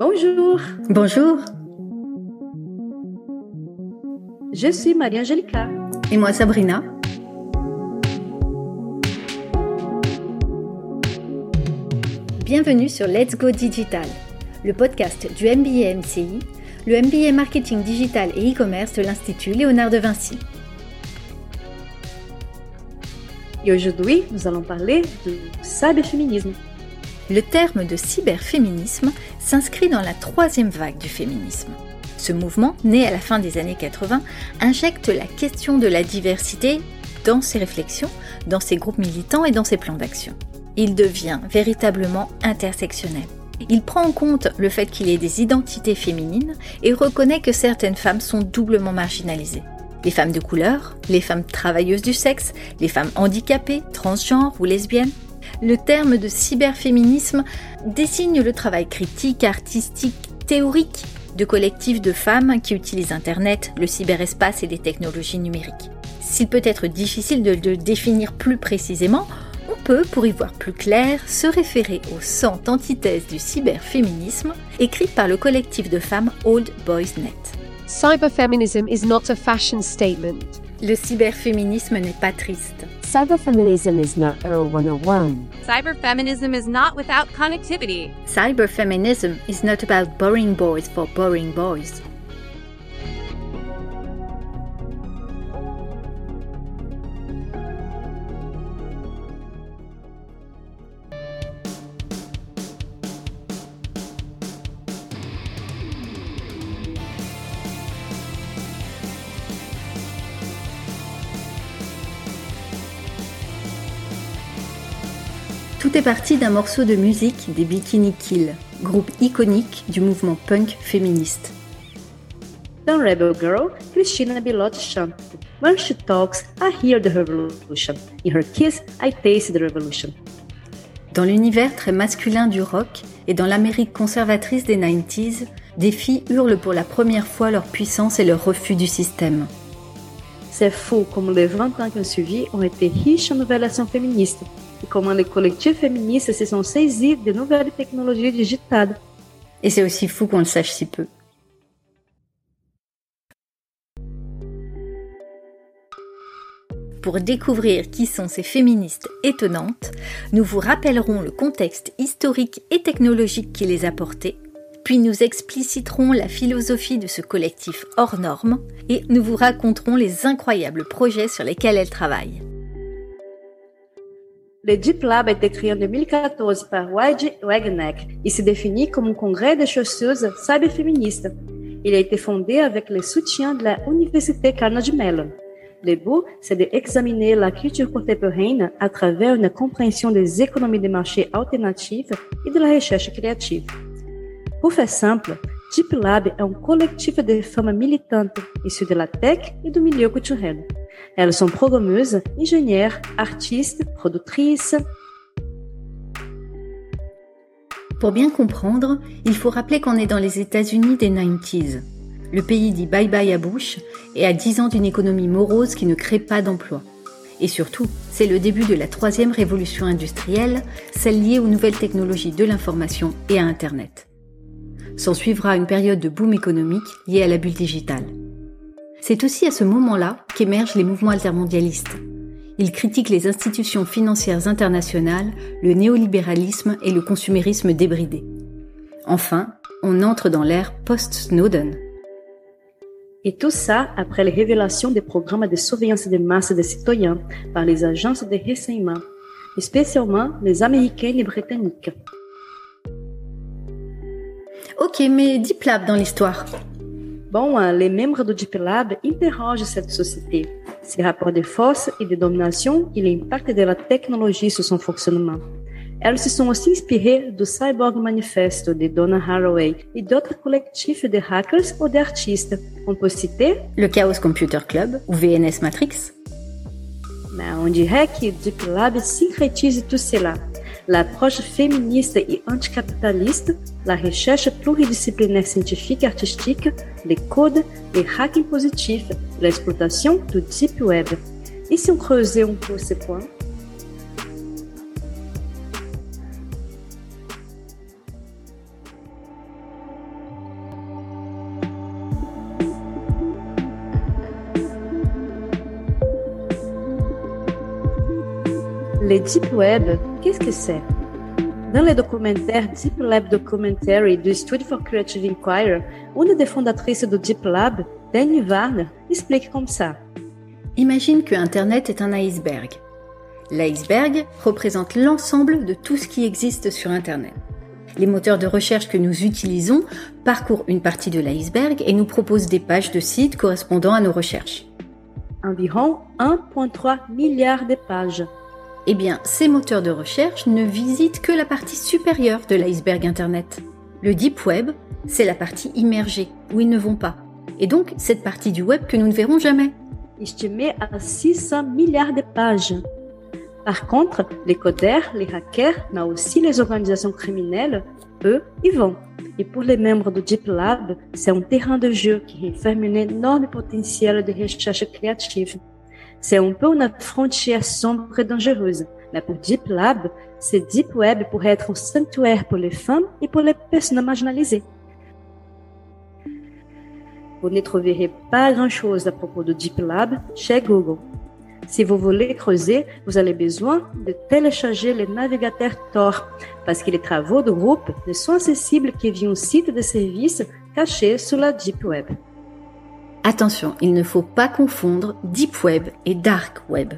Bonjour. Bonjour. Je suis Marie-Angelica. Et moi Sabrina. Bienvenue sur Let's Go Digital, le podcast du MBA MCI, le MBA Marketing Digital et e-commerce de l'Institut Léonard de Vinci. Et aujourd'hui, nous allons parler de cyberféminisme. Le terme de cyberféminisme s'inscrit dans la troisième vague du féminisme. Ce mouvement, né à la fin des années 80, injecte la question de la diversité dans ses réflexions, dans ses groupes militants et dans ses plans d'action. Il devient véritablement intersectionnel. Il prend en compte le fait qu'il y ait des identités féminines et reconnaît que certaines femmes sont doublement marginalisées les femmes de couleur, les femmes travailleuses du sexe, les femmes handicapées, transgenres ou lesbiennes. Le terme de cyberféminisme désigne le travail critique, artistique, théorique de collectifs de femmes qui utilisent Internet, le cyberespace et les technologies numériques. S'il peut être difficile de le définir plus précisément, on peut, pour y voir plus clair, se référer aux 100 antithèses du cyberféminisme écrites par le collectif de femmes Old Boys Net. Cyberfeminism is not a fashion statement. Le cyberféminisme n'est pas triste. Cyberfeminism is not Earl 101. Cyberfeminism is not without connectivity. Cyberfeminism is not about boring boys for boring boys. Tout est parti d'un morceau de musique des Bikini Kill, groupe iconique du mouvement punk féministe. Dans Rebel Girl, Christina Bilotti chante When she talks, I hear the revolution. In her kiss, I taste the revolution. Dans l'univers très masculin du rock et dans l'Amérique conservatrice des 90s, des filles hurlent pour la première fois leur puissance et leur refus du système. C'est fou comme les 20 ans qui ont suivi ont été riches en nouvelles actions féministes et comment les collectifs féministes se sont saisis de nouvelles technologies digitales. Et c'est aussi fou qu'on le sache si peu. Pour découvrir qui sont ces féministes étonnantes, nous vous rappellerons le contexte historique et technologique qui les a portées, puis nous expliciterons la philosophie de ce collectif hors norme et nous vous raconterons les incroyables projets sur lesquels elles travaillent. Le Deep Lab a été créé en 2014 par Wade Wagneck et se définit comme un congrès de chercheuses cyberféministes. Il a été fondé avec le soutien de la Université Carnegie Mellon. Le but, c'est d'examiner la culture contemporaine à travers une compréhension des économies de marché alternatives et de la recherche créative. Pour faire simple, Deep Lab é um coletivo de femmes militantes issues de la tech e do milieu culturel. Elles sont programmeuses, ingénieures, artistes, productrices. Pour bien comprendre, il faut rappeler qu'on est dans les États-Unis des 90s. Le pays dit bye bye à Bush et à 10 ans d'une économie morose qui ne crée pas d'emplois. Et surtout, c'est le début de la troisième révolution industrielle, celle liée aux nouvelles technologies de l'information et à Internet. S'en suivra une période de boom économique liée à la bulle digitale. C'est aussi à ce moment-là qu'émergent les mouvements altermondialistes. Ils critiquent les institutions financières internationales, le néolibéralisme et le consumérisme débridé. Enfin, on entre dans l'ère post-Snowden. Et tout ça après les révélations des programmes de surveillance de masse des citoyens par les agences de renseignement, spécialement les américaines et britanniques. Ok, mais Deep Lab dans l'histoire. Bon, les membres du Deep Lab interrogent cette société, ses rapports de force et de domination et l'impact de la technologie sur son fonctionnement. Elles se sont aussi inspirées du Cyborg Manifesto de Donna Haraway et d'autres collectifs de hackers ou d'artistes. On peut citer le Chaos Computer Club ou VNS Matrix. Mais on dirait que Deep Lab syncrétise tout cela l'approche féministe et anticapitaliste, la recherche pluridisciplinaire scientifique et artistique, les codes, les hacking positifs, l'exploitation du Deep Web. Et si on creusait un peu ces points? Les deep web qu'est-ce que c'est? Dans le documentaire Deep Lab Documentary du Studio for Creative Inquiry, une des fondatrices du Deep Lab, Danny Varner, explique comme ça. Imagine que Internet est un iceberg. L'iceberg représente l'ensemble de tout ce qui existe sur Internet. Les moteurs de recherche que nous utilisons parcourent une partie de l'iceberg et nous proposent des pages de sites correspondant à nos recherches. Environ 1,3 milliard de pages. Eh bien, ces moteurs de recherche ne visitent que la partie supérieure de l'iceberg Internet. Le Deep Web, c'est la partie immergée, où ils ne vont pas. Et donc, cette partie du web que nous ne verrons jamais. Estimée à 600 milliards de pages. Par contre, les codeurs, les hackers, mais aussi les organisations criminelles, eux, y vont. Et pour les membres du Deep Lab, c'est un terrain de jeu qui renferme un énorme potentiel de recherche créative. C'est un peu une frontière sombre et dangereuse. Mais pour Deep Lab, ce Deep Web pourrait être un sanctuaire pour les femmes et pour les personnes marginalisées. Vous ne trouverez pas grand-chose à propos de Deep Lab chez Google. Si vous voulez creuser, vous avez besoin de télécharger le navigateur Tor, parce que les travaux de groupe ne sont accessibles que via un site de service caché sur la Deep Web. Attention, il ne faut pas confondre Deep Web et Dark Web.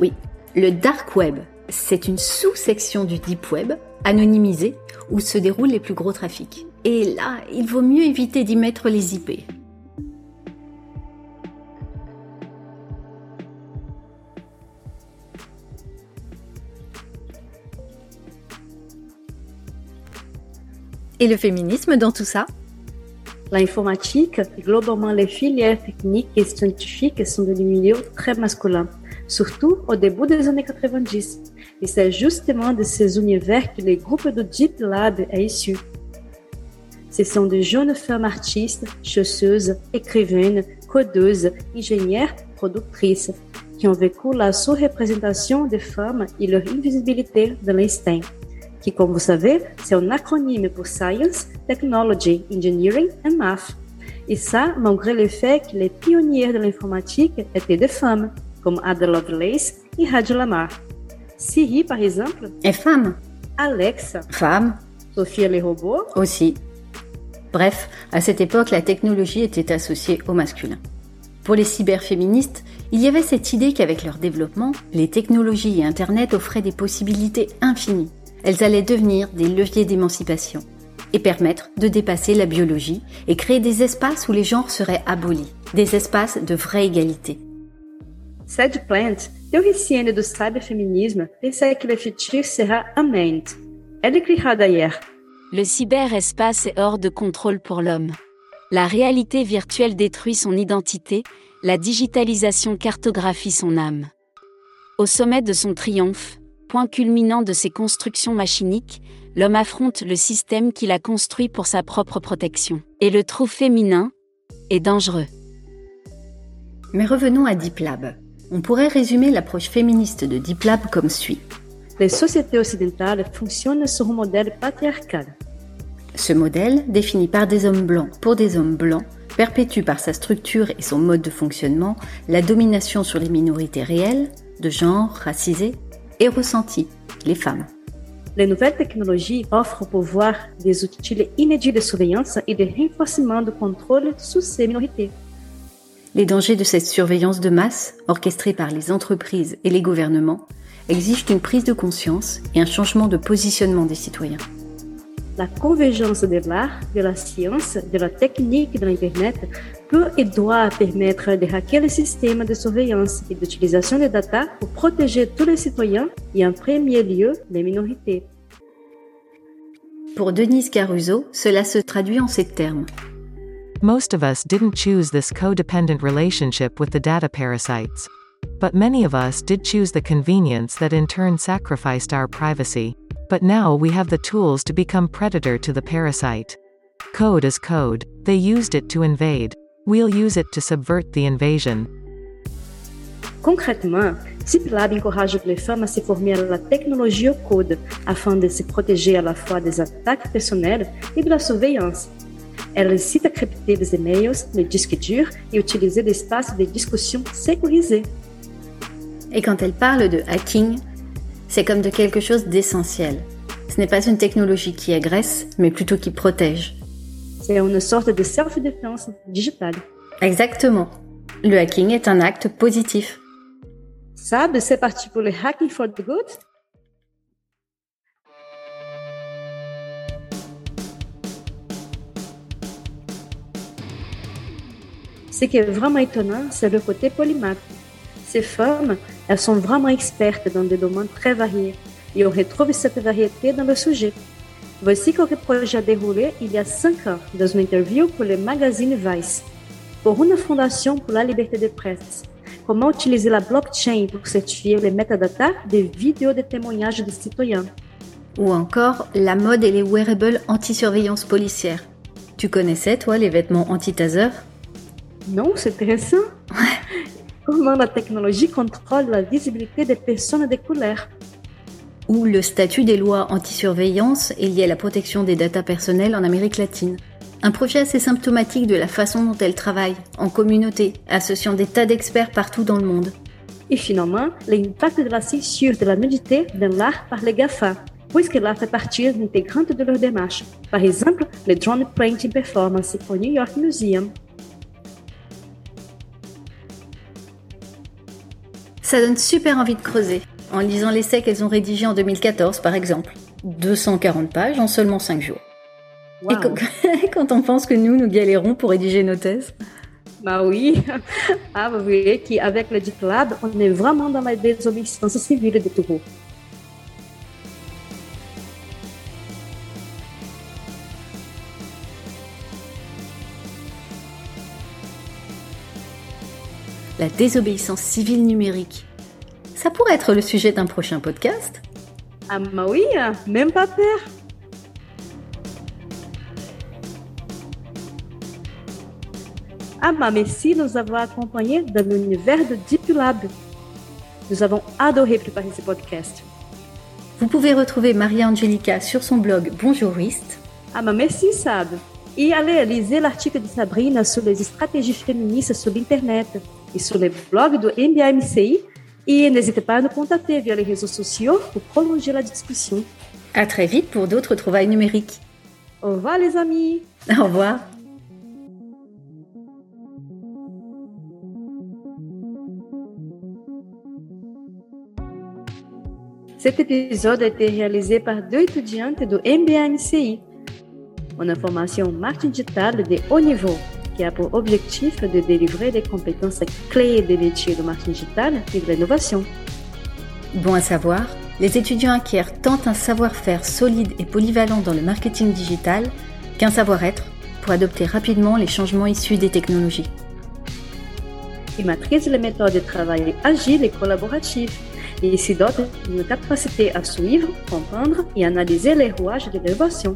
Oui, le Dark Web, c'est une sous-section du Deep Web, anonymisée, où se déroulent les plus gros trafics. Et là, il vaut mieux éviter d'y mettre les IP. Et le féminisme dans tout ça? L'informatique et globalement les filières techniques et scientifiques sont des milieux très masculins, surtout au début des années 90. Et c'est justement de ces univers que le groupe de Deep Lab est issu. Ce sont de jeunes femmes artistes, chausseuses, écrivaines, codeuses, ingénieures, productrices, qui ont vécu la sous-représentation des femmes et leur invisibilité dans l'instinct qui, comme vous savez, c'est un acronyme pour Science, Technology, Engineering and Math. Et ça, malgré le fait que les pionnières de l'informatique étaient des femmes, comme Ada Lovelace et Hadi Lamar. Siri, par exemple, est femme. Alexa, Femme Sophia les robots, aussi. Bref, à cette époque, la technologie était associée au masculin. Pour les cyberféministes, il y avait cette idée qu'avec leur développement, les technologies et Internet offraient des possibilités infinies. Elles allaient devenir des leviers d'émancipation et permettre de dépasser la biologie et créer des espaces où les genres seraient abolis, des espaces de vraie égalité. Sad Plant, théoricienne du cyberféminisme, pensait que le futur sera. Elle écrira d'ailleurs Le cyberespace est hors de contrôle pour l'homme. La réalité virtuelle détruit son identité, la digitalisation cartographie son âme. Au sommet de son triomphe, point culminant de ses constructions machiniques, l'homme affronte le système qu'il a construit pour sa propre protection. Et le trou féminin est dangereux. Mais revenons à Deep Lab. On pourrait résumer l'approche féministe de Deep Lab comme suit. Les sociétés occidentales fonctionnent sur un modèle patriarcal. Ce modèle, défini par des hommes blancs pour des hommes blancs, perpétue par sa structure et son mode de fonctionnement la domination sur les minorités réelles, de genre, racisées, et ressenties, les femmes. Les nouvelles technologies offrent au pouvoir des outils inédits de surveillance et de renforcement de contrôle sous ces minorités. Les dangers de cette surveillance de masse, orchestrée par les entreprises et les gouvernements, exigent une prise de conscience et un changement de positionnement des citoyens. La convergence de l'art, de la science, de la technique et de l'Internet peut et doit permettre de hacker le système de surveillance et d'utilisation des data pour protéger tous les citoyens et en premier lieu les minorités. Pour Denise Caruso, cela se traduit en ces termes. Most of us didn't choose this codependent relationship with the data parasites. But many of us did choose the convenience that in turn sacrificed our privacy. But now we have the tools to become predator to the parasite. Code is code, they used it to invade. We'll use it to subvert the invasion. Concrètement, CIPLab encourage les femmes à se former à la technologie au code afin de se protéger à la fois des attaques personnelles et de la surveillance. Elle incite à crypter des emails, les disques durs et utiliser des espaces de discussion sécurisés. Et quand elle parle de hacking, C'est comme de quelque chose d'essentiel. Ce n'est pas une technologie qui agresse, mais plutôt qui protège. C'est une sorte de self-défense digitale. Exactement. Le hacking est un acte positif. Sabe, c'est parti pour le Hacking for the Good Ce qui est vraiment étonnant, c'est le côté polymathe. Ces femmes, elles sont vraiment expertes dans des domaines très variés et on retrouve cette variété dans le sujet. Voici quelques projets déroulés il y a cinq ans dans une interview pour le magazine Vice. Pour une fondation pour la liberté de presse, comment utiliser la blockchain pour certifier les métadatas des vidéos de témoignages de citoyens? Ou encore la mode et les wearables anti-surveillance policière. Tu connaissais, toi, les vêtements anti-taser? Non, c'est intéressant. Comment la technologie contrôle la visibilité des personnes de couleur. Ou le statut des lois anti-surveillance est lié à la protection des datas personnelles en Amérique latine. Un projet assez symptomatique de la façon dont elle travaille, en communauté, associant des tas d'experts partout dans le monde. Et finalement, l'impact de la censure de la nudité dans l'art par les GAFA, puisque l'art fait partie intégrante de leur démarche. Par exemple, le drone printing performance au New York Museum. Ça donne super envie de creuser, en lisant l'essai qu'elles ont rédigé en 2014 par exemple. 240 pages en seulement 5 jours. Et quand, on pense que nous, nous galérons pour rédiger nos thèses Bah oui. Ah, vous voyez qu'avec le GitLab, on est vraiment dans la désobéissance civile de tout. La désobéissance civile numérique. Ça pourrait être le sujet d'un prochain podcast. Ah bah oui, même pas peur. Ah bah merci de nous avoir accompagnés dans l'univers de Deep Lab. Nous avons adoré préparer ce podcast. Vous pouvez retrouver Maria Angelica sur son blog Bonjouriste. Ah bah merci Sab. Et allez lisez l'article de Sabrina sur les stratégies féministes sur l'Internet et sur le blog do MBAMCI. Et n'hésitez pas à nous contacter via les réseaux sociaux pour prolonger la discussion. À très vite pour d'autres trouvailles numériques. Au revoir les amis. Au revoir. Cet épisode a été réalisé par deux étudiantes do MBAMCI, une formation marketing digital de haut niveau qui a pour objectif de délivrer des compétences clés des métiers de marketing digital et de l'innovation. Bon à savoir, les étudiants acquièrent tant un savoir-faire solide et polyvalent dans le marketing digital qu'un savoir-être pour adopter rapidement les changements issus des technologies. Ils maîtrisent les méthodes de travail agiles et collaboratives et s'y dotent d'une capacité à suivre, comprendre et analyser les rouages de l'innovation.